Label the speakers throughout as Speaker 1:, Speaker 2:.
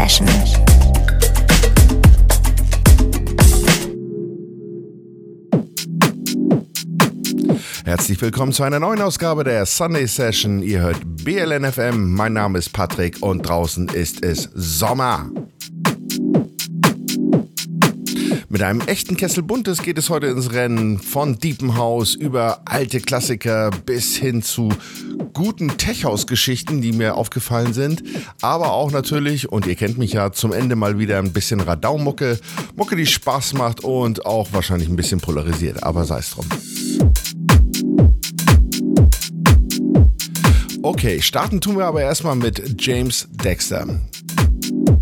Speaker 1: Session.
Speaker 2: Herzlich willkommen zu einer neuen Ausgabe der Sunday Session. Ihr hört BLNFM. Mein Name ist Patrick und draußen ist es Sommer. Mit einem echten Kessel Buntes geht es heute ins Rennen von Diepenhaus über alte Klassiker bis hin zu guten Tech-House-Geschichten, die mir aufgefallen sind. Aber auch natürlich, und ihr kennt mich ja, zum Ende mal wieder ein bisschen Radau-Mucke. Mucke, die Spaß macht und auch wahrscheinlich ein bisschen polarisiert. Aber sei es drum. Okay, starten tun wir aber erstmal mit James Dexter.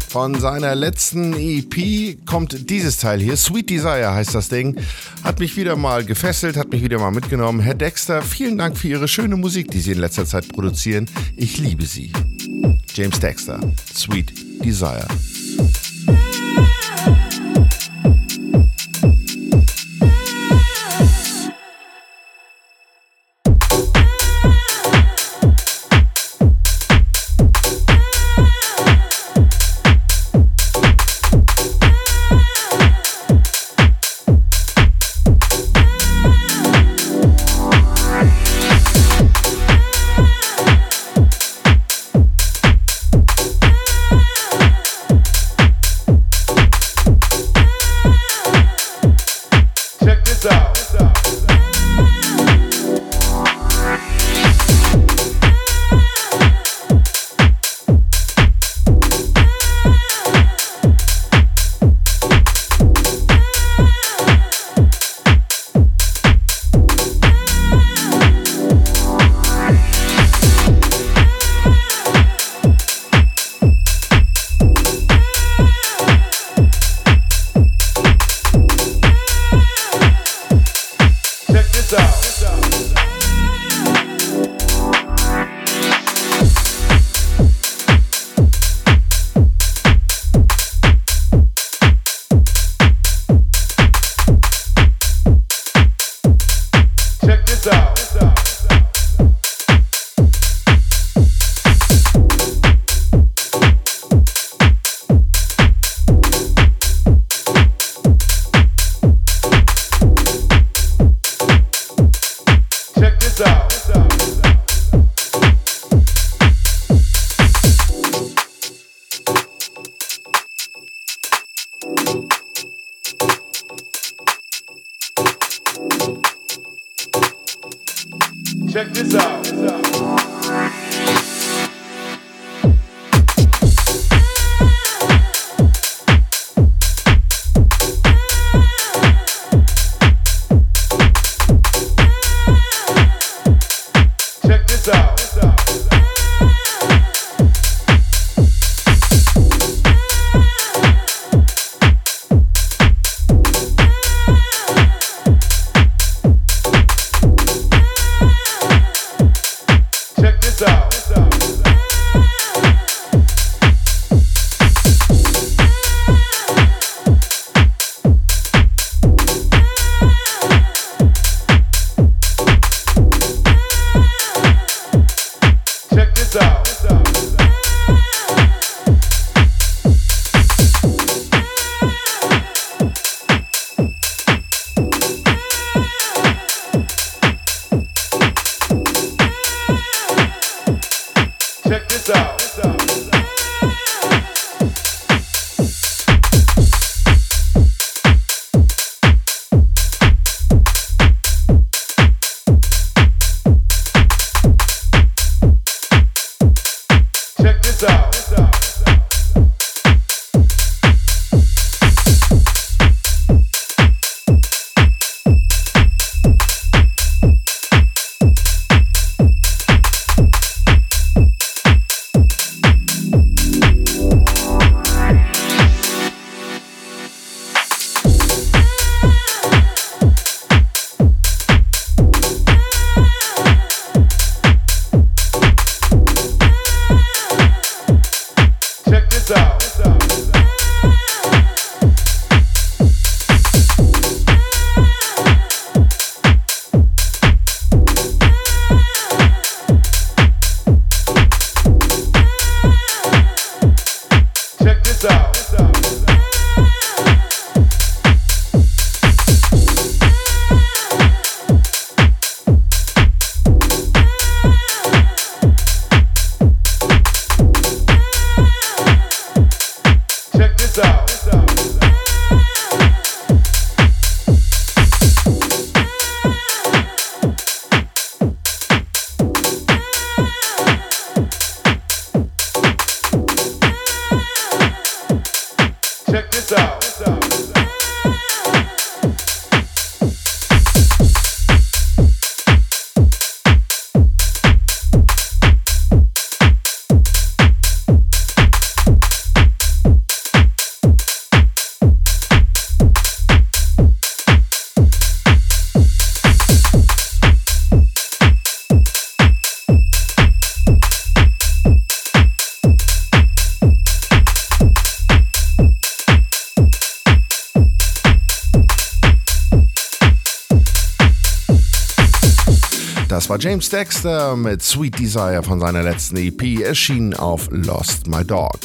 Speaker 2: Von seiner letzten EP kommt dieses Teil hier. Sweet Desire heißt das Ding. Hat mich wieder mal gefesselt, hat mich wieder mal mitgenommen. Herr Dexter, vielen Dank für Ihre schöne Musik, die Sie in letzter Zeit produzieren. Ich liebe sie. James Dexter, Sweet Desire.
Speaker 3: out. War James Dexter mit Sweet Desire von seiner letzten EP, erschienen auf Lost My Dog.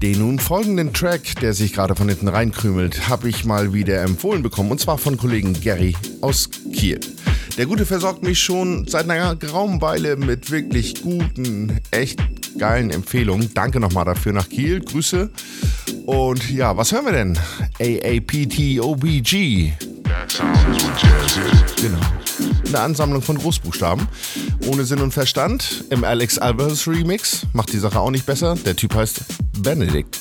Speaker 3: Den nun folgenden Track, der sich gerade von hinten reinkrümelt, habe ich mal wieder empfohlen bekommen und zwar von Kollegen Gary aus Kiel. Der Gute versorgt mich schon seit einer geraumen Weile mit wirklich guten, echt geilen Empfehlungen. Danke nochmal dafür nach Kiel. Grüße. Und ja, was hören wir denn? AAPTOBG. Genau. Eine Ansammlung von Großbuchstaben. Ohne Sinn und Verstand. Im Alex Alvarez Remix. Macht die Sache auch nicht besser. Der Typ heißt Benedict.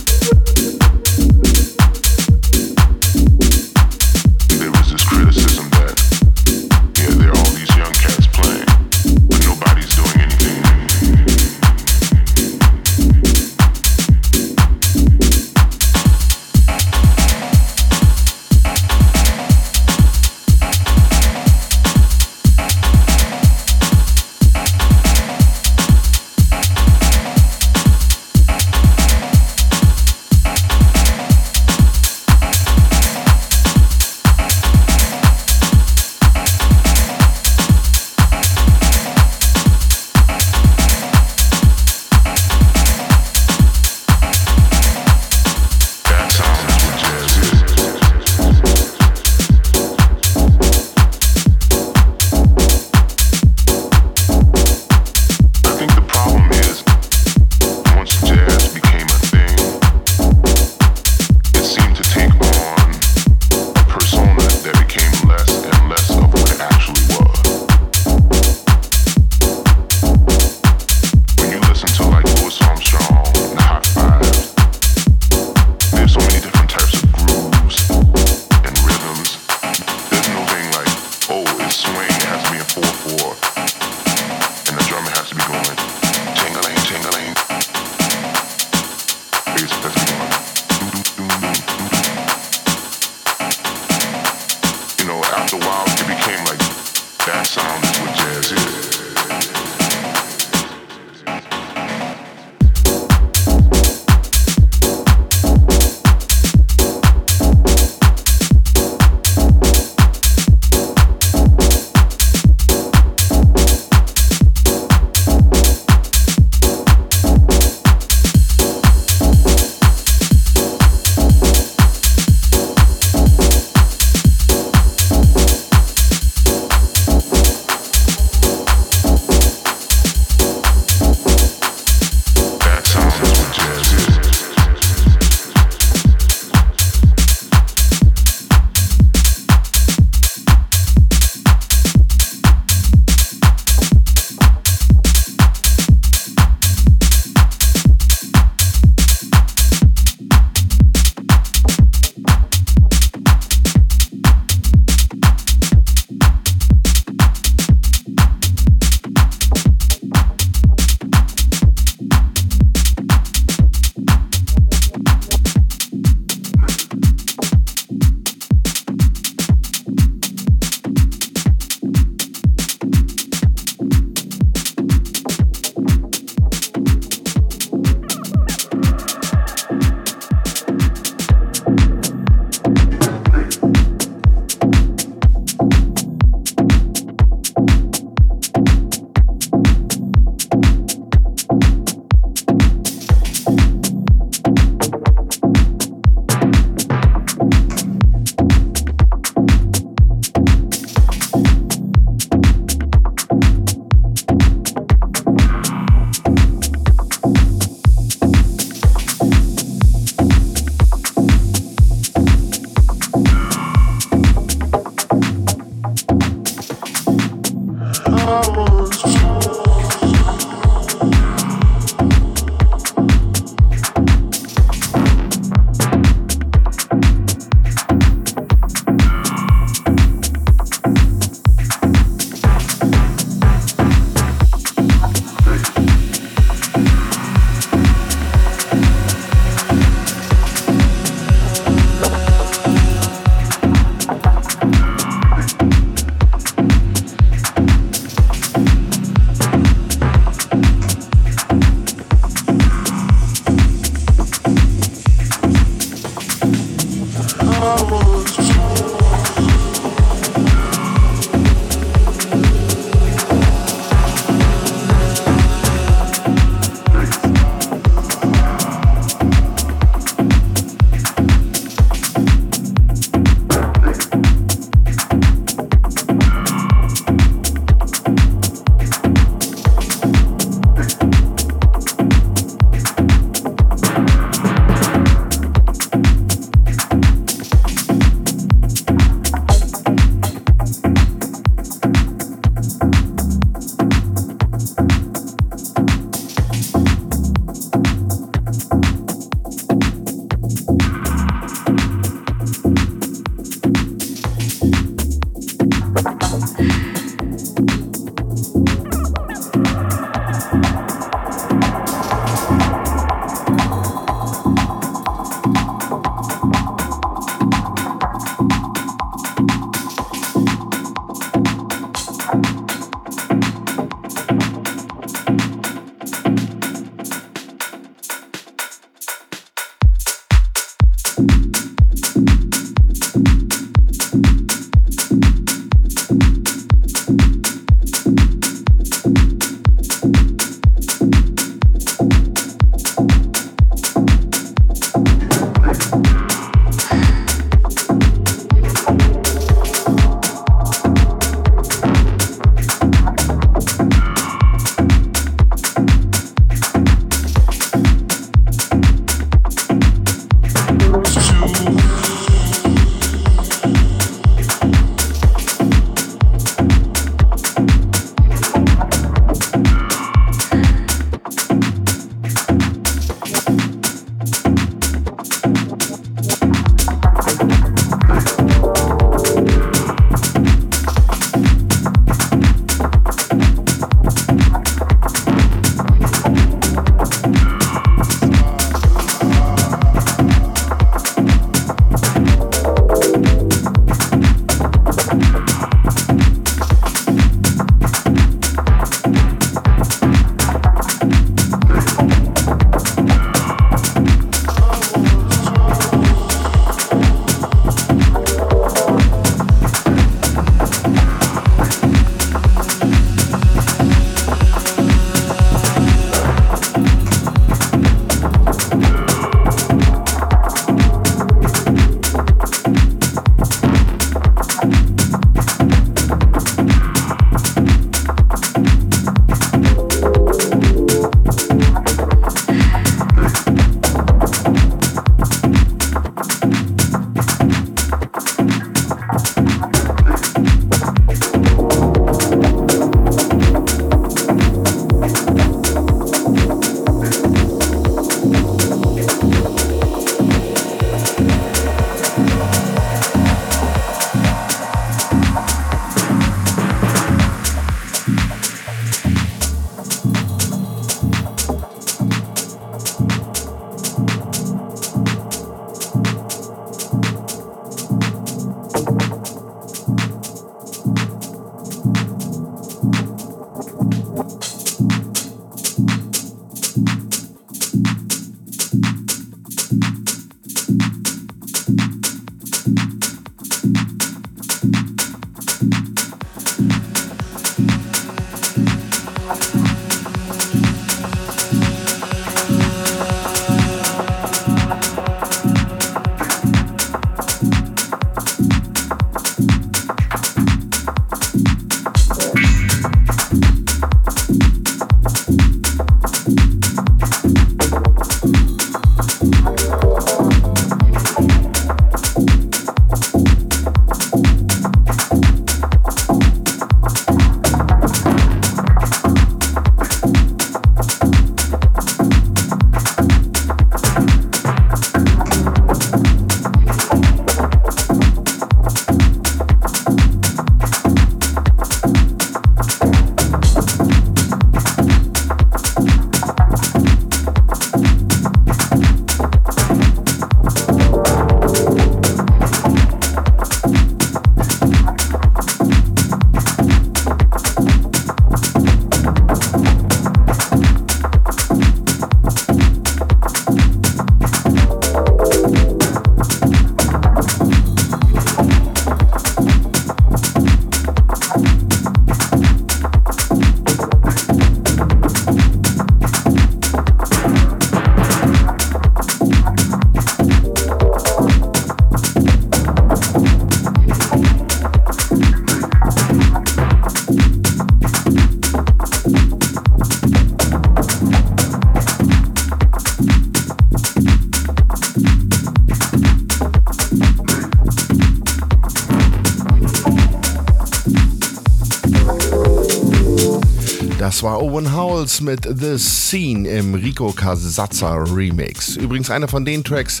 Speaker 4: Das war Owen Howells mit The Scene im Rico Casazza Remix. Übrigens einer von den Tracks,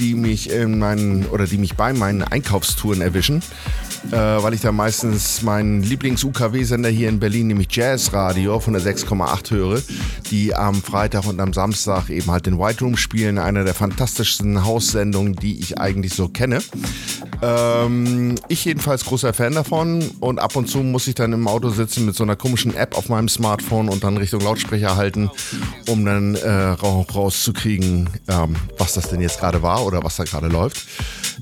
Speaker 4: die mich in meinen oder die mich bei meinen Einkaufstouren erwischen äh, weil ich da meistens meinen Lieblings-UKW-Sender hier in Berlin, nämlich Jazz Radio von der 6,8 höre, die am Freitag und am Samstag eben halt den White Room spielen, einer der fantastischsten Haussendungen, die ich eigentlich so kenne. Ähm, ich jedenfalls großer Fan davon und ab und zu muss ich dann im Auto sitzen mit so einer komischen App auf meinem Smartphone und dann Richtung Lautsprecher halten, um dann äh, rauszukriegen, ähm, was das denn jetzt gerade war oder was da gerade läuft.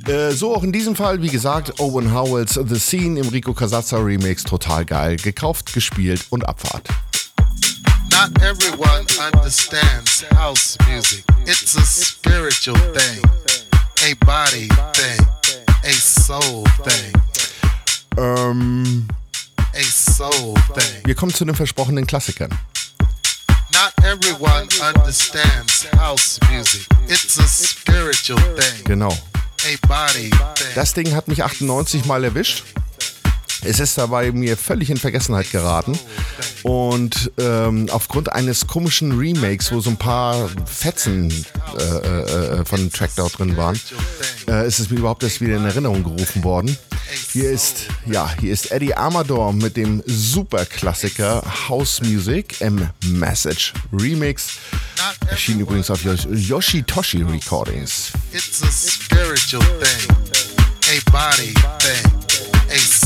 Speaker 4: Äh, so auch in diesem Fall, wie gesagt, Owen Howells The Scene im Rico Casazza Remix total geil. Gekauft, gespielt und Abfahrt. Not everyone understands house music. It's a spiritual thing, a body thing, a soul thing. Ähm, a soul thing. Wir kommen zu den versprochenen Klassikern. Not everyone understands house music. It's a spiritual thing. Genau. Das Ding hat mich 98 mal erwischt. Es ist dabei mir völlig in Vergessenheit geraten. Und ähm, aufgrund eines komischen Remakes, wo so ein paar Fetzen äh, äh, von dem Track da drin waren, äh, ist es mir überhaupt erst wieder in Erinnerung gerufen worden. Hier ist, ja, hier ist Eddie Amador mit dem Superklassiker House Music im Message Remix. Erschien übrigens auf Yoshi Toshi Recordings. It's a spiritual thing, a body thing, a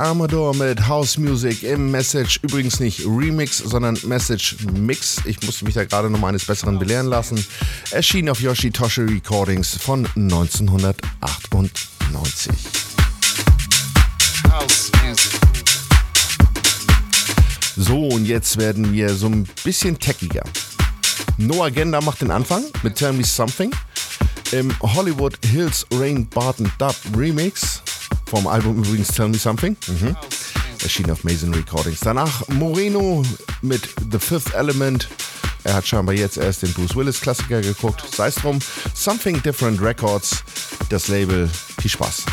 Speaker 2: Amador mit House Music im Message. Übrigens nicht Remix, sondern Message Mix. Ich musste mich da gerade noch eines Besseren belehren lassen. Erschien auf Yoshitoshi Recordings von 1998. So, und jetzt werden wir so ein bisschen techiger. No Agenda macht den Anfang mit Tell Me Something. Im Hollywood Hills Rain Barton Dub Remix vom Album übrigens Tell Me Something. Mhm. Erschien auf Mason Recordings. Danach Moreno mit The Fifth Element. Er hat scheinbar jetzt erst den Bruce Willis Klassiker geguckt. Sei es drum. Something Different Records. Das Label. Viel Spaß.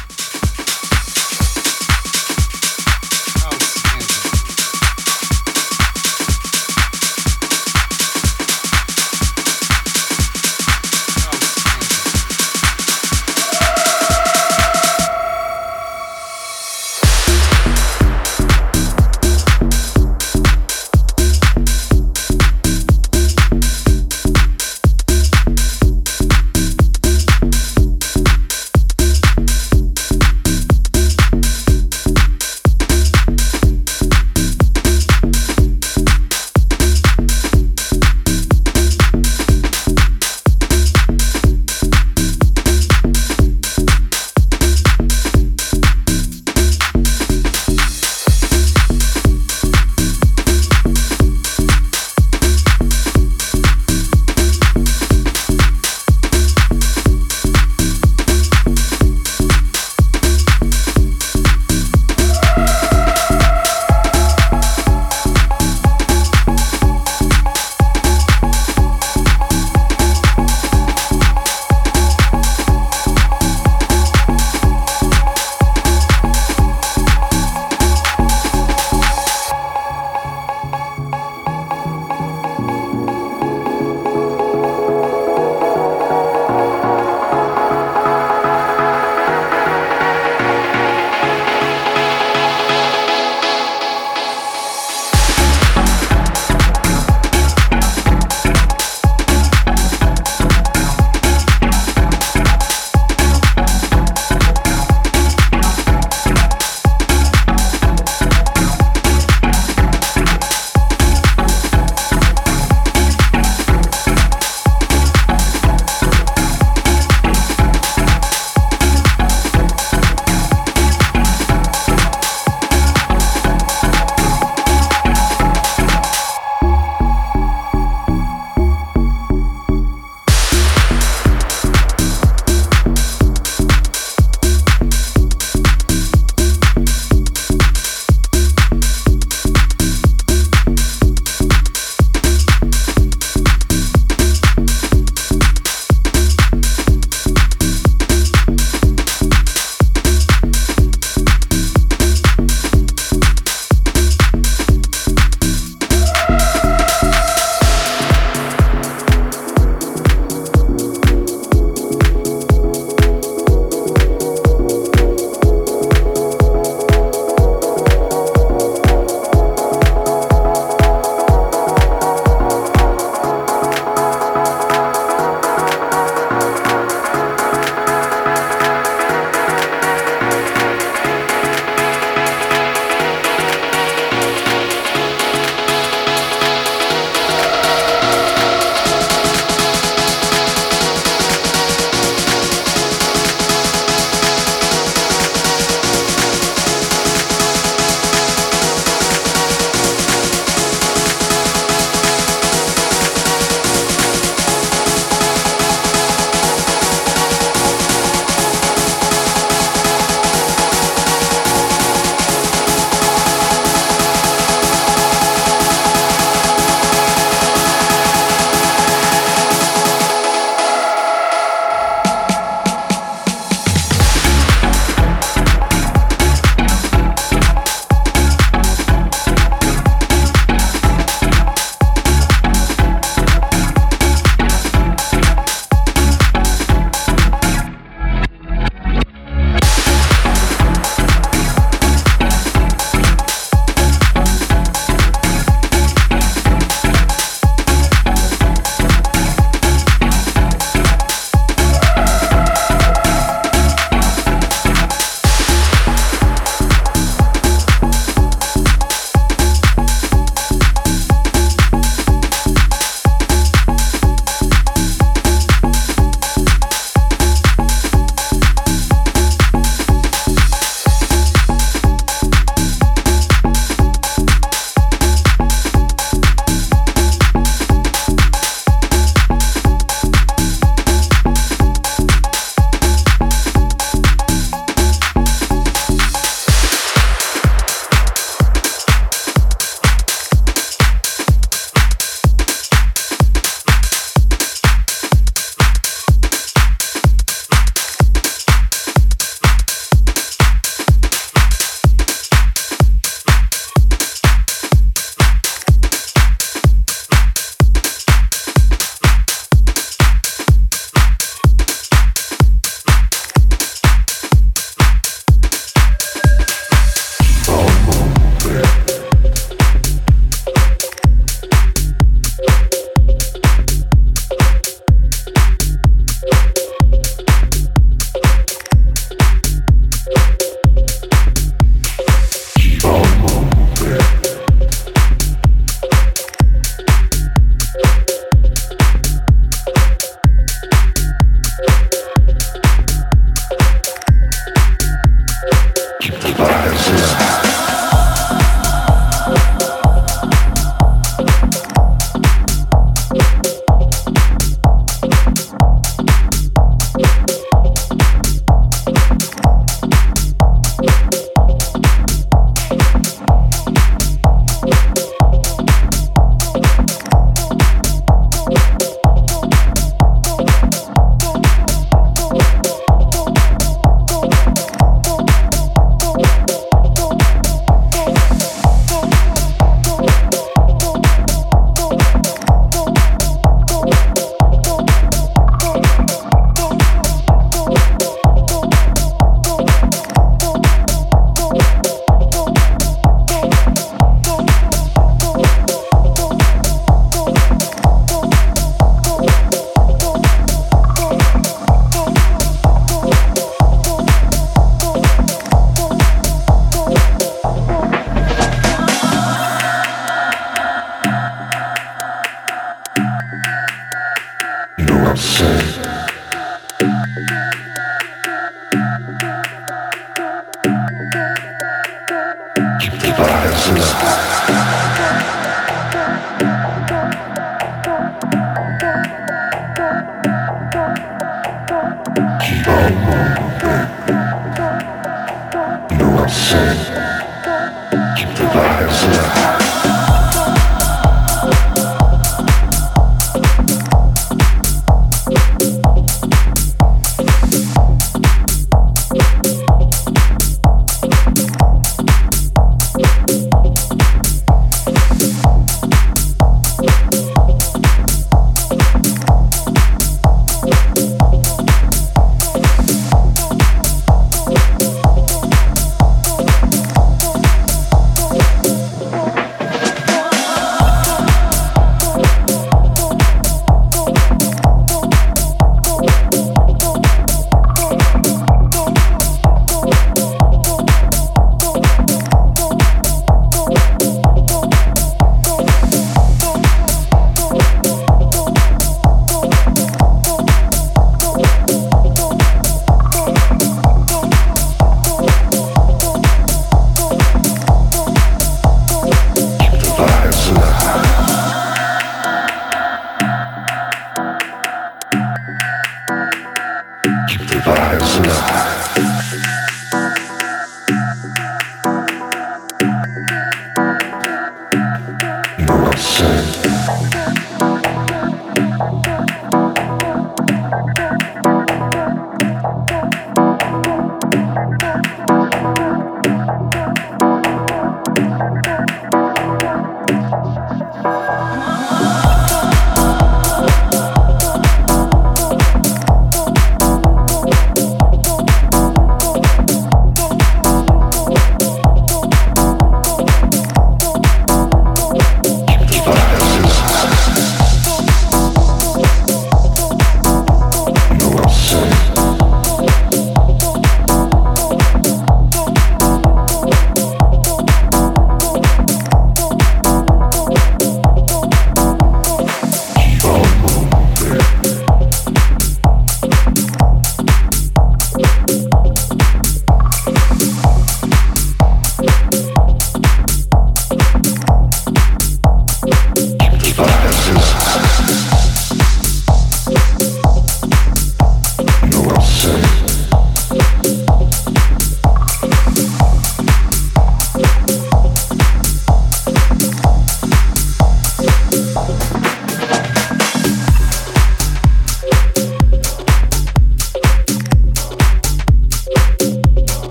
Speaker 2: love.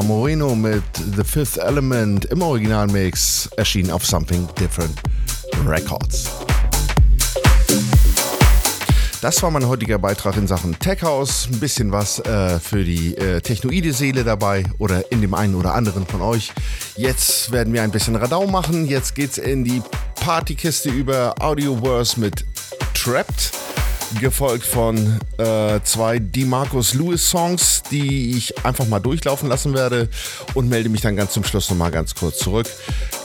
Speaker 2: War Moreno mit The Fifth Element im Originalmix, erschienen auf Something Different Records. Das war mein heutiger Beitrag in Sachen Tech House. Ein bisschen was äh, für die äh, technoide Seele dabei oder in dem einen oder anderen von euch. Jetzt werden wir ein bisschen Radau machen. Jetzt geht's in die Partykiste über Audioverse mit Trapped gefolgt von äh, zwei DeMarcus Lewis Songs, die ich einfach mal durchlaufen lassen werde und melde mich dann ganz zum Schluss nochmal ganz kurz zurück.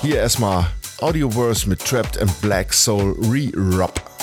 Speaker 2: Hier erstmal Audioverse mit Trapped and Black Soul Re-Rub.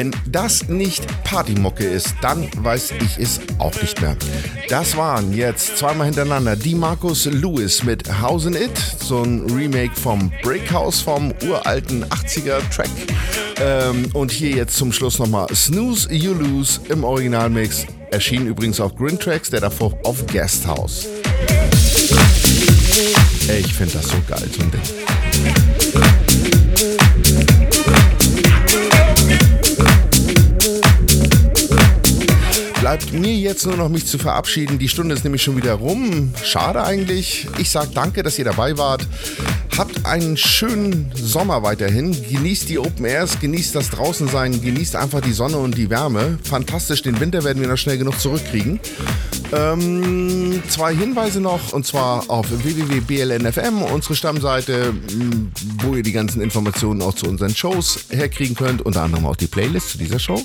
Speaker 2: Wenn das nicht Partymucke ist, dann weiß ich es auch nicht mehr. Das waren jetzt zweimal hintereinander die Markus Lewis mit House It, so ein Remake vom Breakhouse vom uralten 80er Track. Ähm, und hier jetzt zum Schluss nochmal Snooze You Lose im Originalmix. Erschien übrigens auf Grin Tracks, der davor auf Guesthouse. Ich finde das so geil, so ein Ding. Bleibt mir jetzt nur noch mich zu verabschieden. Die Stunde ist nämlich schon wieder rum. Schade eigentlich. Ich sage danke, dass ihr dabei wart. Habt einen schönen Sommer weiterhin. Genießt die Open Airs, genießt das Draußensein, genießt einfach die Sonne und die Wärme. Fantastisch, den Winter werden wir noch schnell genug zurückkriegen. Ähm, zwei Hinweise noch, und zwar auf www.blnfm, unsere Stammseite, wo ihr die ganzen Informationen auch zu unseren Shows herkriegen könnt, unter anderem auch die Playlist zu dieser Show.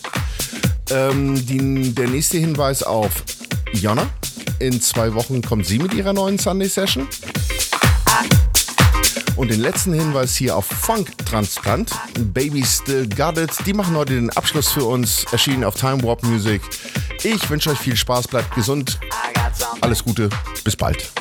Speaker 2: Ähm, die, der nächste Hinweis auf Jonna. In zwei Wochen kommt sie mit ihrer neuen Sunday Session. Und den letzten Hinweis hier auf Funk Transplant. Baby Still Got It. Die machen heute den Abschluss für uns. Erschienen auf Time Warp Music. Ich wünsche euch viel Spaß, bleibt gesund. Alles Gute, bis bald.